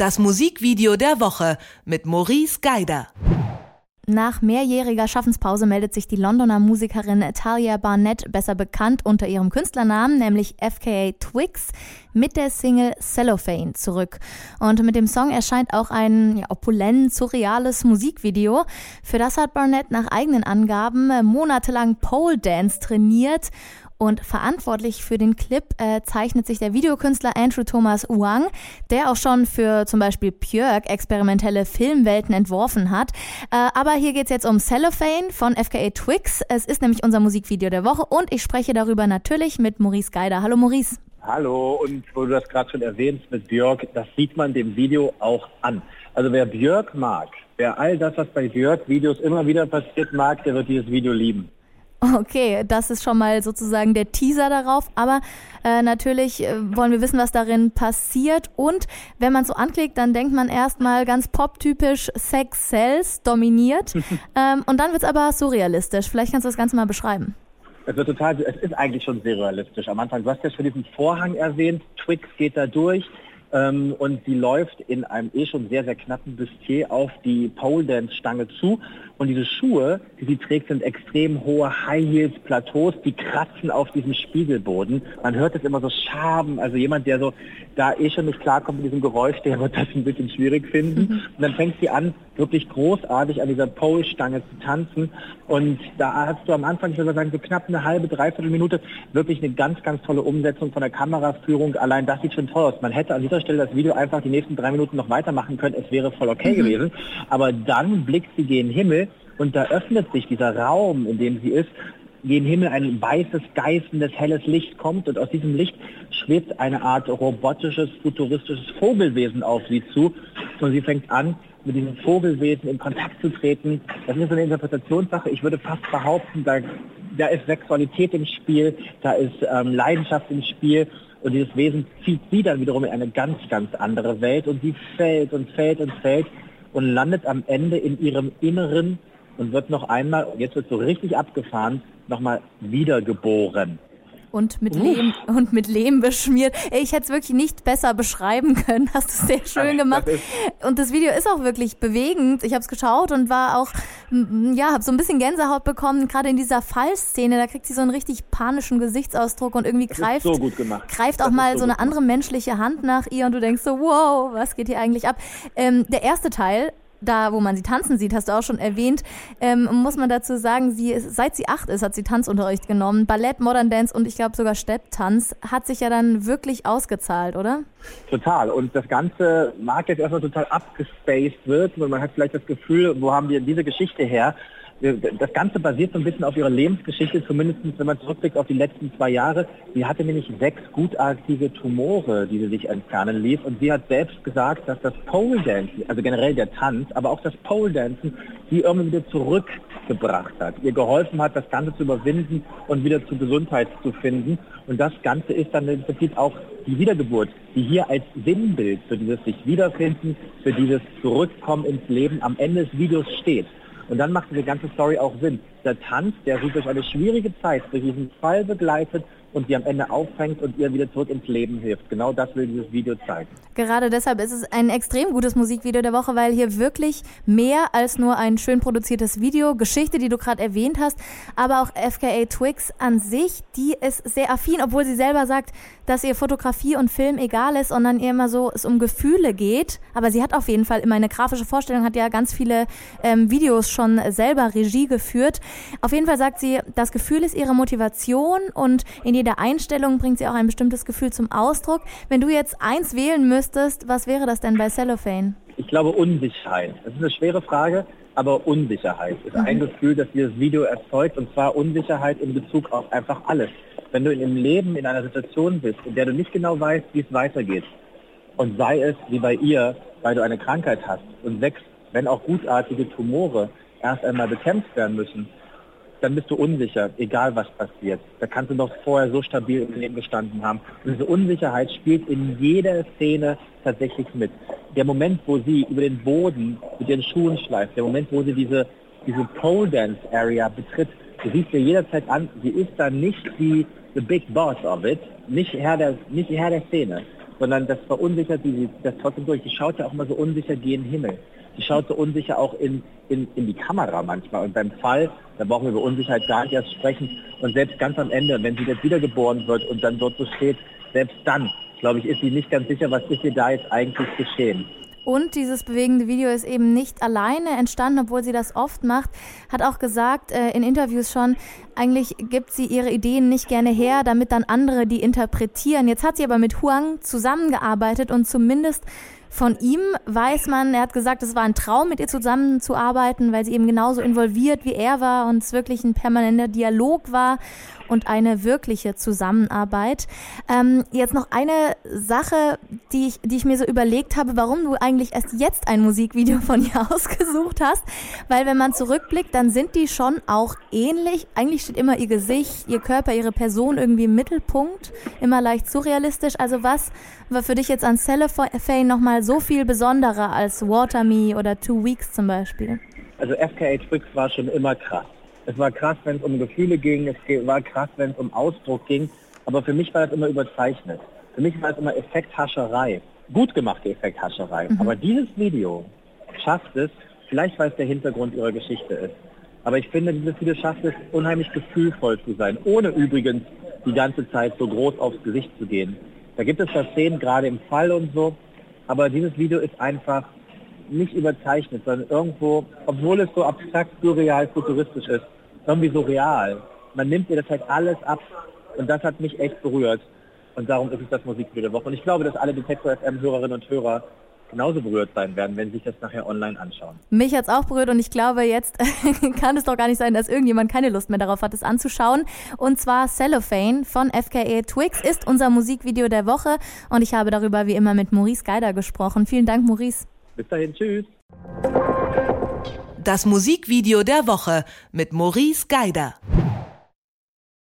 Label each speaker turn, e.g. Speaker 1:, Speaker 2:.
Speaker 1: Das Musikvideo der Woche mit Maurice Geider.
Speaker 2: Nach mehrjähriger Schaffenspause meldet sich die Londoner Musikerin Talia Barnett, besser bekannt unter ihrem Künstlernamen, nämlich FKA Twix, mit der Single Cellophane zurück. Und mit dem Song erscheint auch ein ja, opulent, surreales Musikvideo. Für das hat Barnett nach eigenen Angaben monatelang Pole Dance trainiert und verantwortlich für den Clip äh, zeichnet sich der Videokünstler Andrew Thomas Wang, der auch schon für zum Beispiel Björk experimentelle Filmwelten entworfen hat. Äh, aber hier geht's jetzt um Cellophane von FKA Twix. Es ist nämlich unser Musikvideo der Woche und ich spreche darüber natürlich mit Maurice Geider. Hallo Maurice.
Speaker 3: Hallo, und wo du das gerade schon erwähnst mit Björk, das sieht man dem Video auch an. Also wer Björk mag, wer all das, was bei Björk-Videos immer wieder passiert mag, der wird dieses Video lieben.
Speaker 2: Okay, das ist schon mal sozusagen der Teaser darauf. Aber äh, natürlich äh, wollen wir wissen, was darin passiert. Und wenn man so anklickt, dann denkt man erstmal ganz poptypisch Sex Cells dominiert. ähm, und dann wird es aber surrealistisch. Vielleicht kannst du das Ganze mal beschreiben.
Speaker 3: Es wird total, es ist eigentlich schon surrealistisch. Am Anfang, du hast ja schon diesen Vorhang erwähnt. Twix geht da durch. Ähm, und sie läuft in einem eh schon sehr, sehr knappen Bustier auf die Pole Dance Stange zu. Und diese Schuhe, die sie trägt, sind extrem hohe High Heels Plateaus, die kratzen auf diesem Spiegelboden. Man hört es immer so schaben. Also jemand, der so da eh schon nicht klarkommt mit diesem Geräusch, der wird das ein bisschen schwierig finden. Mhm. Und dann fängt sie an, wirklich großartig an dieser Pole-Stange zu tanzen. Und da hast du am Anfang, ich würde sagen, so knapp eine halbe, dreiviertel Minute wirklich eine ganz, ganz tolle Umsetzung von der Kameraführung. Allein das sieht schon toll aus. Man hätte an dieser Stelle das Video einfach die nächsten drei Minuten noch weitermachen können. Es wäre voll okay mhm. gewesen. Aber dann blickt sie gen Himmel und da öffnet sich dieser Raum, in dem sie ist, gen Himmel ein weißes, geißendes, helles Licht kommt und aus diesem Licht schwebt eine Art robotisches, futuristisches Vogelwesen auf sie zu und sie fängt an, mit diesem Vogelwesen in Kontakt zu treten. Das ist eine Interpretationssache. Ich würde fast behaupten, da, da ist Sexualität im Spiel, da ist ähm, Leidenschaft im Spiel und dieses Wesen zieht sie dann wiederum in eine ganz, ganz andere Welt und sie fällt und fällt und fällt und landet am Ende in ihrem Inneren und wird noch einmal, jetzt wird so richtig abgefahren, nochmal wiedergeboren
Speaker 2: und mit, Lehm, und mit Lehm beschmiert. Ich hätte es wirklich nicht besser beschreiben können. Hast du sehr schön gemacht. Und das Video ist auch wirklich bewegend. Ich habe es geschaut und war auch, ja, habe so ein bisschen Gänsehaut bekommen. Gerade in dieser Fallszene, da kriegt sie so einen richtig panischen Gesichtsausdruck und irgendwie greift,
Speaker 3: so
Speaker 2: greift auch das mal so, so eine andere menschliche Hand nach ihr und du denkst so, wow, was geht hier eigentlich ab? Ähm, der erste Teil da, wo man sie tanzen sieht, hast du auch schon erwähnt, ähm, muss man dazu sagen, sie ist, seit sie acht ist, hat sie Tanzunterricht genommen. Ballett, Modern Dance und ich glaube sogar Stepptanz hat sich ja dann wirklich ausgezahlt, oder?
Speaker 3: Total. Und das Ganze mag jetzt erstmal total abgespaced wird und man hat vielleicht das Gefühl, wo haben wir diese Geschichte her? Das Ganze basiert so ein bisschen auf ihrer Lebensgeschichte, zumindest wenn man zurückblickt auf die letzten zwei Jahre. Sie hatte nämlich sechs gutartige Tumore, die sie sich entfernen ließ. Und sie hat selbst gesagt, dass das Pole Dancing, also generell der Tanz, aber auch das Pole Dancing, sie irgendwie wieder zurückgebracht hat, ihr geholfen hat, das Ganze zu überwinden und wieder zur Gesundheit zu finden. Und das Ganze ist dann im Prinzip auch die Wiedergeburt, die hier als Sinnbild für dieses sich wiederfinden, für dieses Zurückkommen ins Leben am Ende des Videos steht. Und dann macht diese ganze Story auch Sinn. Der Tanz, der sie durch eine schwierige Zeit, durch diesen Fall begleitet, und sie am Ende auffängt und ihr wieder zurück ins Leben hilft. Genau das will dieses Video zeigen.
Speaker 2: Gerade deshalb ist es ein extrem gutes Musikvideo der Woche, weil hier wirklich mehr als nur ein schön produziertes Video, Geschichte, die du gerade erwähnt hast, aber auch FKA Twix an sich, die ist sehr affin, obwohl sie selber sagt, dass ihr Fotografie und Film egal ist, sondern ihr immer so es um Gefühle geht. Aber sie hat auf jeden Fall immer eine grafische Vorstellung, hat ja ganz viele ähm, Videos schon selber Regie geführt. Auf jeden Fall sagt sie, das Gefühl ist ihre Motivation und in jeder Einstellung bringt sie auch ein bestimmtes Gefühl zum Ausdruck. Wenn du jetzt eins wählen müsstest, was wäre das denn bei Cellophane?
Speaker 3: Ich glaube Unsicherheit. Das ist eine schwere Frage, aber Unsicherheit ist mhm. ein Gefühl, das dieses Video erzeugt und zwar Unsicherheit in Bezug auf einfach alles. Wenn du im Leben in einer Situation bist, in der du nicht genau weißt, wie es weitergeht und sei es wie bei ihr, weil du eine Krankheit hast und sechs, wenn auch gutartige Tumore erst einmal bekämpft werden müssen, dann bist du unsicher, egal was passiert. Da kannst du noch vorher so stabil im Leben gestanden haben. Und diese Unsicherheit spielt in jeder Szene tatsächlich mit. Der Moment, wo sie über den Boden mit ihren Schuhen schleift, der Moment, wo sie diese, diese Pole Dance Area betritt, du siehst dir jederzeit an, sie ist da nicht die the big boss of it, nicht Herr der, nicht Herr der Szene. sondern das verunsichert sie das trotzdem durch. Die schaut ja auch mal so unsicher gen Himmel. Die schaut so unsicher auch in, in, in die Kamera manchmal. Und beim Fall, da brauchen wir über Unsicherheit gar nicht erst sprechen. Und selbst ganz am Ende, wenn sie jetzt wiedergeboren wird und dann dort so steht, selbst dann, glaube ich, ist sie nicht ganz sicher, was ist ihr da jetzt eigentlich geschehen.
Speaker 2: Und dieses bewegende Video ist eben nicht alleine entstanden, obwohl sie das oft macht. Hat auch gesagt äh, in Interviews schon, eigentlich gibt sie ihre Ideen nicht gerne her, damit dann andere die interpretieren. Jetzt hat sie aber mit Huang zusammengearbeitet und zumindest von ihm weiß man, er hat gesagt, es war ein Traum, mit ihr zusammenzuarbeiten, weil sie eben genauso involviert wie er war und es wirklich ein permanenter Dialog war und eine wirkliche Zusammenarbeit. Ähm, jetzt noch eine Sache, die ich, die ich mir so überlegt habe, warum du eigentlich erst jetzt ein Musikvideo von ihr ausgesucht hast. Weil wenn man zurückblickt, dann sind die schon auch ähnlich. Eigentlich steht immer ihr Gesicht, ihr Körper, ihre Person irgendwie im Mittelpunkt. Immer leicht surrealistisch. Also was war für dich jetzt an Cellophane nochmal so viel besonderer als Water Me oder Two Weeks zum Beispiel?
Speaker 3: Also FKA Twix war schon immer krass. Es war krass, wenn es um Gefühle ging, es war krass, wenn es um Ausdruck ging, aber für mich war das immer überzeichnet. Für mich war es immer Effekthascherei, gut gemachte Effekthascherei. Mhm. Aber dieses Video schafft es, vielleicht weil es der Hintergrund ihrer Geschichte ist, aber ich finde, dieses Video schafft es, unheimlich gefühlvoll zu sein, ohne übrigens die ganze Zeit so groß aufs Gesicht zu gehen. Da gibt es da Szenen, gerade im Fall und so, aber dieses Video ist einfach nicht überzeichnet, sondern irgendwo, obwohl es so abstrakt, surreal, futuristisch ist, irgendwie so real. Man nimmt ihr das halt alles ab und das hat mich echt berührt. Und darum ist es das Musikvideo der Woche. Und ich glaube, dass alle Detektor FM Hörerinnen und Hörer genauso berührt sein werden, wenn sie sich das nachher online anschauen.
Speaker 2: Mich hat es auch berührt und ich glaube, jetzt kann es doch gar nicht sein, dass irgendjemand keine Lust mehr darauf hat, es anzuschauen. Und zwar Cellophane von FKA Twix ist unser Musikvideo der Woche und ich habe darüber wie immer mit Maurice Geider gesprochen. Vielen Dank, Maurice.
Speaker 3: Bis dahin, tschüss.
Speaker 1: Das Musikvideo der Woche mit Maurice Geider.